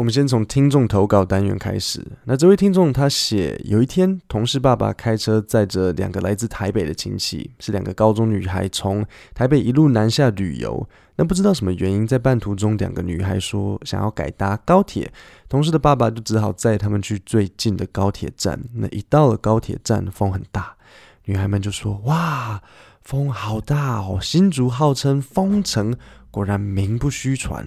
我们先从听众投稿单元开始。那这位听众他写，有一天同事爸爸开车载着两个来自台北的亲戚，是两个高中女孩，从台北一路南下旅游。那不知道什么原因，在半途中，两个女孩说想要改搭高铁，同事的爸爸就只好载他们去最近的高铁站。那一到了高铁站，风很大，女孩们就说：“哇，风好大哦！新竹号称风城，果然名不虚传。”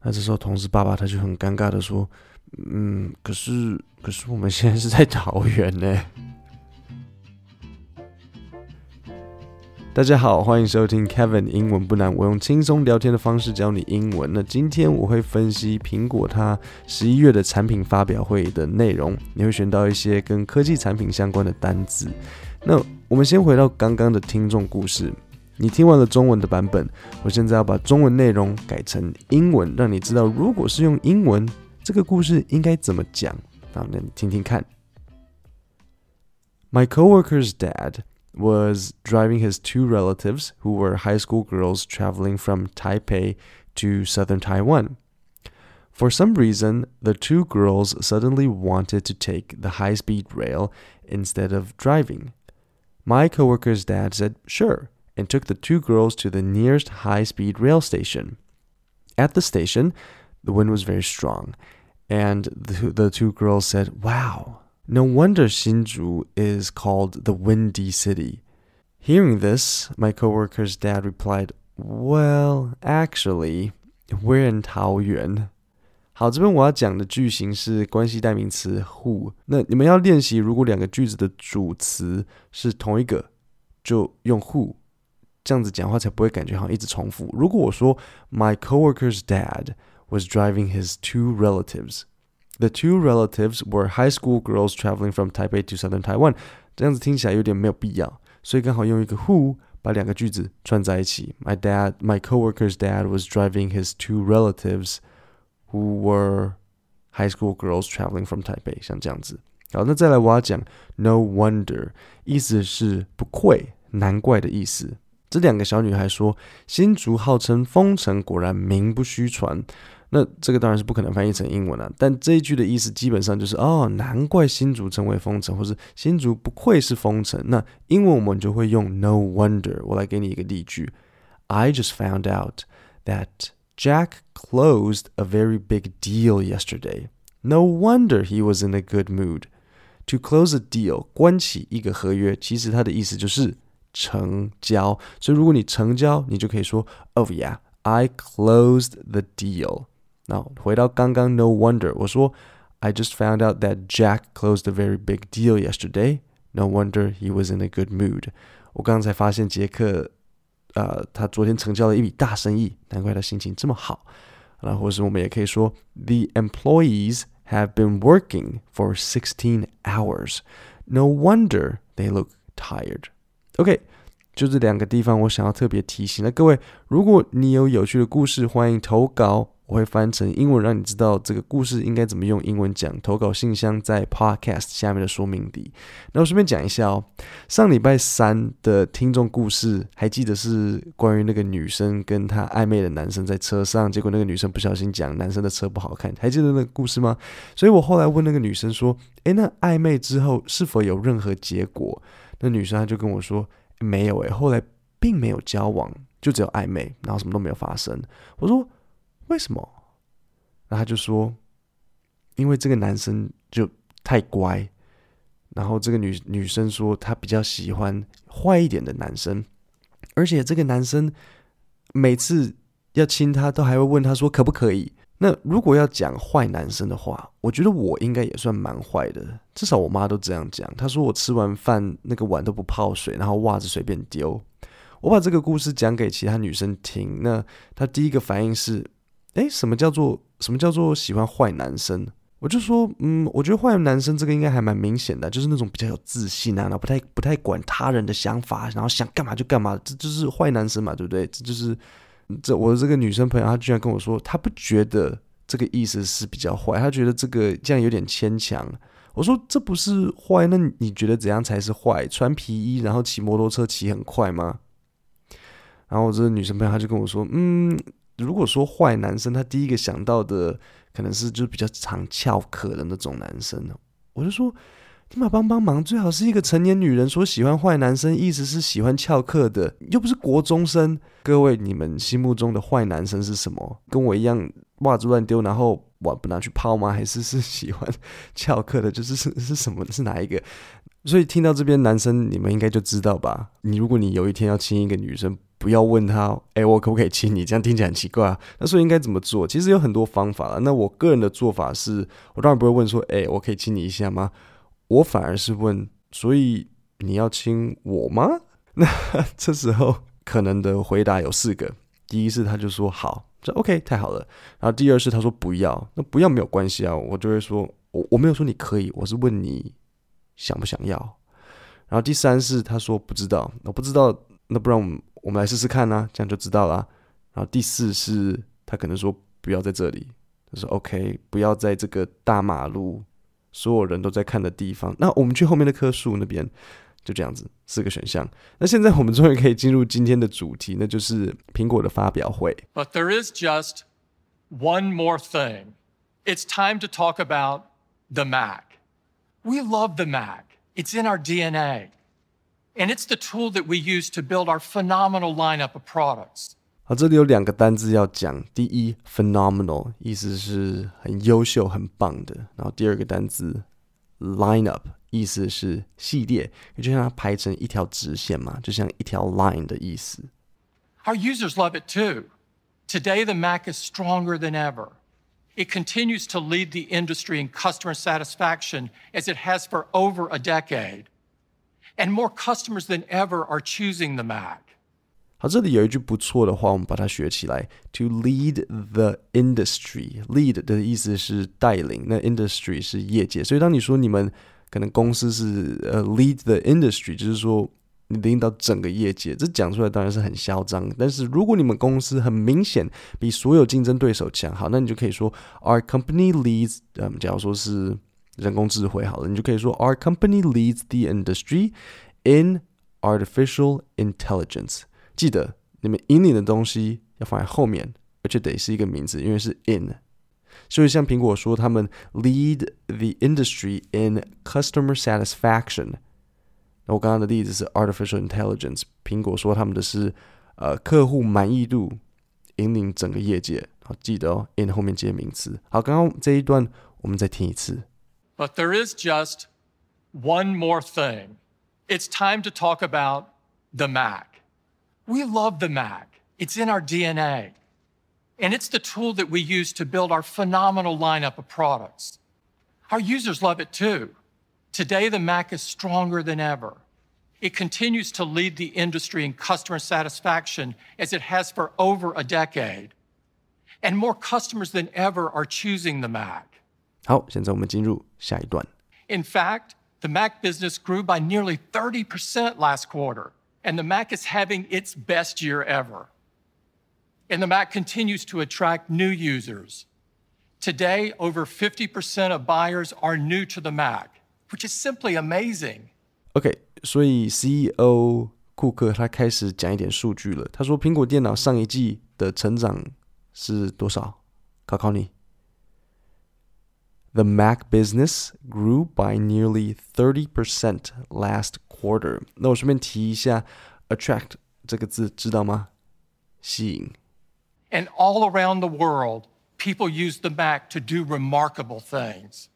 那这时候，同事爸爸他就很尴尬的说：“嗯，可是，可是我们现在是在桃园呢。”大家好，欢迎收听 Kevin 英文不难，我用轻松聊天的方式教你英文。那今天我会分析苹果它十一月的产品发表会的内容，你会选到一些跟科技产品相关的单字。那我们先回到刚刚的听众故事。你听完了中文的版本，我现在要把中文内容改成英文，让你知道如果是用英文，这个故事应该怎么讲。好，那你听听看。My coworker's dad was driving his two relatives who were high school girls traveling from Taipei to southern Taiwan. For some reason, the two girls suddenly wanted to take the high-speed rail instead of driving. My coworker's dad said, sure and took the two girls to the nearest high speed rail station. At the station, the wind was very strong, and the, the two girls said, Wow, no wonder Hsinchu is called the Windy City. Hearing this, my coworker's dad replied, Well, actually, we're in Taoyuan. 好，这边我要讲的句型是关系代名词 who。那你们要练习，如果两个句子的主词是同一个，就用 who。 这样子讲话才不会感觉好像一直重复。如果我说 My coworker's dad was driving his two relatives, the two relatives were high school girls traveling from Taipei to southern Taiwan，这样子听起来有点没有必要，所以刚好用一个 who 把两个句子串在一起。My dad, my coworker's dad was driving his two relatives who were high school girls traveling from Taipei，像这样子。好，那再来我要讲 No wonder，意思是不愧、难怪的意思。 这两个小女孩说：“新竹号称风城，果然名不虚传。”那这个当然是不可能翻译成英文了，但这一句的意思基本上就是：哦，难怪新竹称为风城，或是新竹不愧是风城。那英文我们就会用 “No wonder”。我来给你一个例句：I just found out that Jack closed a very big deal yesterday. No wonder he was in a good mood. To close a deal，关起一个合约，其实它的意思就是。成交，所以如果你成交，你就可以说，Oh yeah, I closed the deal。那回到刚刚，No wonder，我说，I just found out that Jack closed a very big deal yesterday. No wonder he was in a good mood。我刚刚才发现杰克，呃，他昨天成交了一笔大生意，难怪他心情这么好。然后或是我们也可以说，The employees have been working for sixteen hours. No wonder they look tired. OK，就这两个地方，我想要特别提醒。那各位，如果你有有趣的故事，欢迎投稿，我会翻成英文，让你知道这个故事应该怎么用英文讲。投稿信箱在 Podcast 下面的说明里。那我顺便讲一下哦，上礼拜三的听众故事，还记得是关于那个女生跟她暧昧的男生在车上，结果那个女生不小心讲男生的车不好看，还记得那个故事吗？所以我后来问那个女生说：“诶，那暧昧之后是否有任何结果？”那女生她就跟我说：“没有诶，后来并没有交往，就只有暧昧，然后什么都没有发生。”我说：“为什么？”然后她就说：“因为这个男生就太乖，然后这个女女生说她比较喜欢坏一点的男生，而且这个男生每次要亲她都还会问她说可不可以。”那如果要讲坏男生的话，我觉得我应该也算蛮坏的，至少我妈都这样讲。她说我吃完饭那个碗都不泡水，然后袜子随便丢。我把这个故事讲给其他女生听，那她第一个反应是：诶，什么叫做什么叫做喜欢坏男生？我就说，嗯，我觉得坏男生这个应该还蛮明显的，就是那种比较有自信啊，然后不太不太管他人的想法，然后想干嘛就干嘛，这就是坏男生嘛，对不对？这就是。这我的这个女生朋友，她居然跟我说，她不觉得这个意思是比较坏，她觉得这个这样有点牵强。我说这不是坏，那你觉得怎样才是坏？穿皮衣然后骑摩托车骑很快吗？然后我这个女生朋友她就跟我说，嗯，如果说坏男生，他第一个想到的可能是就是比较常翘课的那种男生。我就说，你们帮帮忙，最好是一个成年女人说喜欢坏男生，意思是喜欢翘课的，又不是国中生。各位，你们心目中的坏男生是什么？跟我一样袜子乱丢，然后我不拿去抛吗？还是是喜欢翘课的？就是是是什么？是哪一个？所以听到这边，男生你们应该就知道吧？你如果你有一天要亲一个女生，不要问她，哎，我可不可以亲你？这样听起来很奇怪啊。那所以应该怎么做？其实有很多方法了。那我个人的做法是，我当然不会问说，哎，我可以亲你一下吗？我反而是问，所以你要亲我吗？那这时候可能的回答有四个。第一是他就说好，这 OK 太好了。然后第二是他说不要，那不要没有关系啊，我就会说我我没有说你可以，我是问你。想不想要？然后第三是他说不知道，我不知道，那不然我们我们来试试看呢，这样就知道了。然后第四是他可能说不要在这里，他说 OK，不要在这个大马路 所有人都在看的地方。那我们去后面那棵树那边，就这样子四个选项。那现在我们终于可以进入今天的主题，那就是苹果的发表会。But there is just one more thing. It's time to talk about the Mac. We love the Mac. It's in our DNA. And it's the tool that we use to build our phenomenal lineup of products. 好，这里有两个单字要讲。第一，phenomenal，意思是很优秀、很棒的。然后第二个单字，lineup，意思是系列，也就像它排成一条直线嘛，就像一条 line 的意思。Our users love it too. Today, the Mac is stronger than ever. It continues to lead the industry in customer satisfaction as it has for over a decade. And more customers than ever are choosing the Mac. 好，这里有一句不错的话，我们把它学起来。To lead the industry, lead 的意思是带领，那 industry 是业界，所以当你说你们可能公司是呃 lead the industry，就是说。你领导整个业界，这讲出来当然是很嚣张。但是如果你们公司很明显比所有竞争对手强，好，那你就可以说 Our company leads，嗯，假如说是人工智慧，好了，你就可以说 Our company leads the industry in artificial intelligence。记得你们引领的东西要放在后面，而且得是一个名字，因为是 in。所以像苹果说他们 lead the industry in customer satisfaction。那我刚刚的例子是 artificial intelligence，苹果说他们的是呃客户满意度引领整个业界。好，记得哦，in 后面接名词。好，刚刚这一段我们再听一次。But there is just one more thing. It's time to talk about the Mac. We love the Mac. It's in our DNA. And it's the tool that we use to build our phenomenal lineup of products. Our users love it too. Today, the Mac is stronger than ever. It continues to lead the industry in customer satisfaction as it has for over a decade. And more customers than ever are choosing the Mac. 好，现在我们进入下一段。In fact, the Mac business grew by nearly 30% last quarter, and the Mac is having its best year ever. And the Mac continues to attract new users. Today, over 50% of buyers are new to the Mac which is simply amazing. OK，所以 CEO 库克他开始讲一点数据了。他说苹果电脑上一季的成长是多少？考考你。The Mac business grew by nearly thirty percent last quarter。那我顺便提一下，attract 这个字知道吗？吸引。And all around the world, people use the Mac to do remarkable things.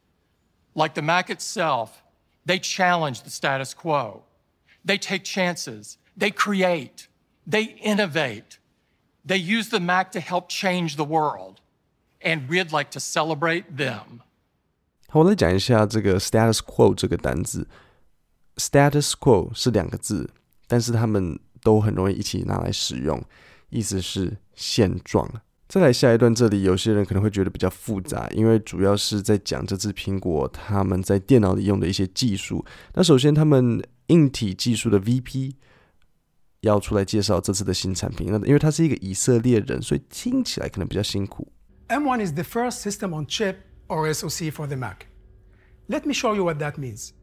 Like the Mac itself, they challenge the status quo. They take chances. They create. They innovate. They use the Mac to help change the world. And we'd like to celebrate them. 好，我来讲一下这个 status quo 这个单字。 status quo 是两个字，但是他们都很容易一起拿来使用，意思是现状。再来下一段，这里有些人可能会觉得比较复杂，因为主要是在讲这次苹果他们在电脑里用的一些技术。那首先，他们硬体技术的 VP 要出来介绍这次的新产品。那因为他是一个以色列人，所以听起来可能比较辛苦。M1 is the first system on chip or SoC for the Mac. Let me show you what that means.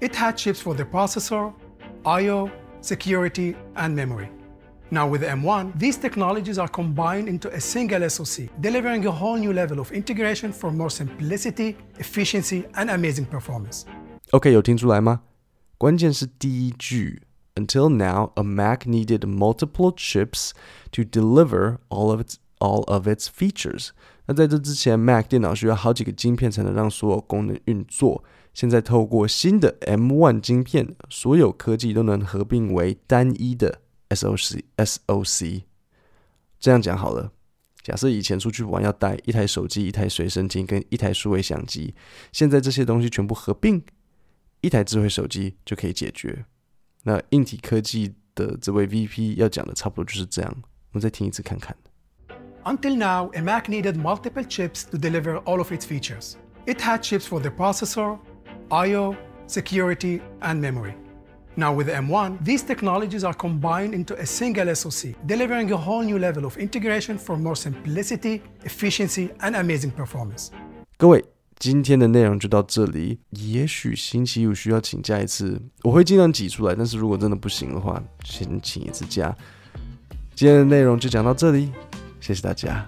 It had chips for the processor, I/O, security, and memory. Now with the M1, these technologies are combined into a single SoC, delivering a whole new level of integration for more simplicity, efficiency, and amazing performance. OK，有听出来吗？关键是第一句。Until now, a Mac needed multiple chips to deliver all of its all of its features. 那在这之前，Mac 电脑需要好几个晶片才能让所有功能运作。 现在透过新的 M1 晶片，所有科技都能合并为单一的。SOC SOC，这样讲好了。假设以前出去玩要带一台手机、一台随身听跟一台数位相机，现在这些东西全部合并，一台智慧手机就可以解决。那硬体科技的这位 VP 要讲的差不多就是这样。我们再听一次看看。Until now, a Mac needed multiple chips to deliver all of its features. It had chips for the processor, I/O, security, and memory. Now with the M1, these technologies are combined into a single SoC, delivering a whole new level of integration for more simplicity, efficiency, and amazing performance. 各位，今天的内容就到这里。也许星期五需要请假一次，我会尽量挤出来。但是如果真的不行的话，先请一次假。今天的内容就讲到这里，谢谢大家。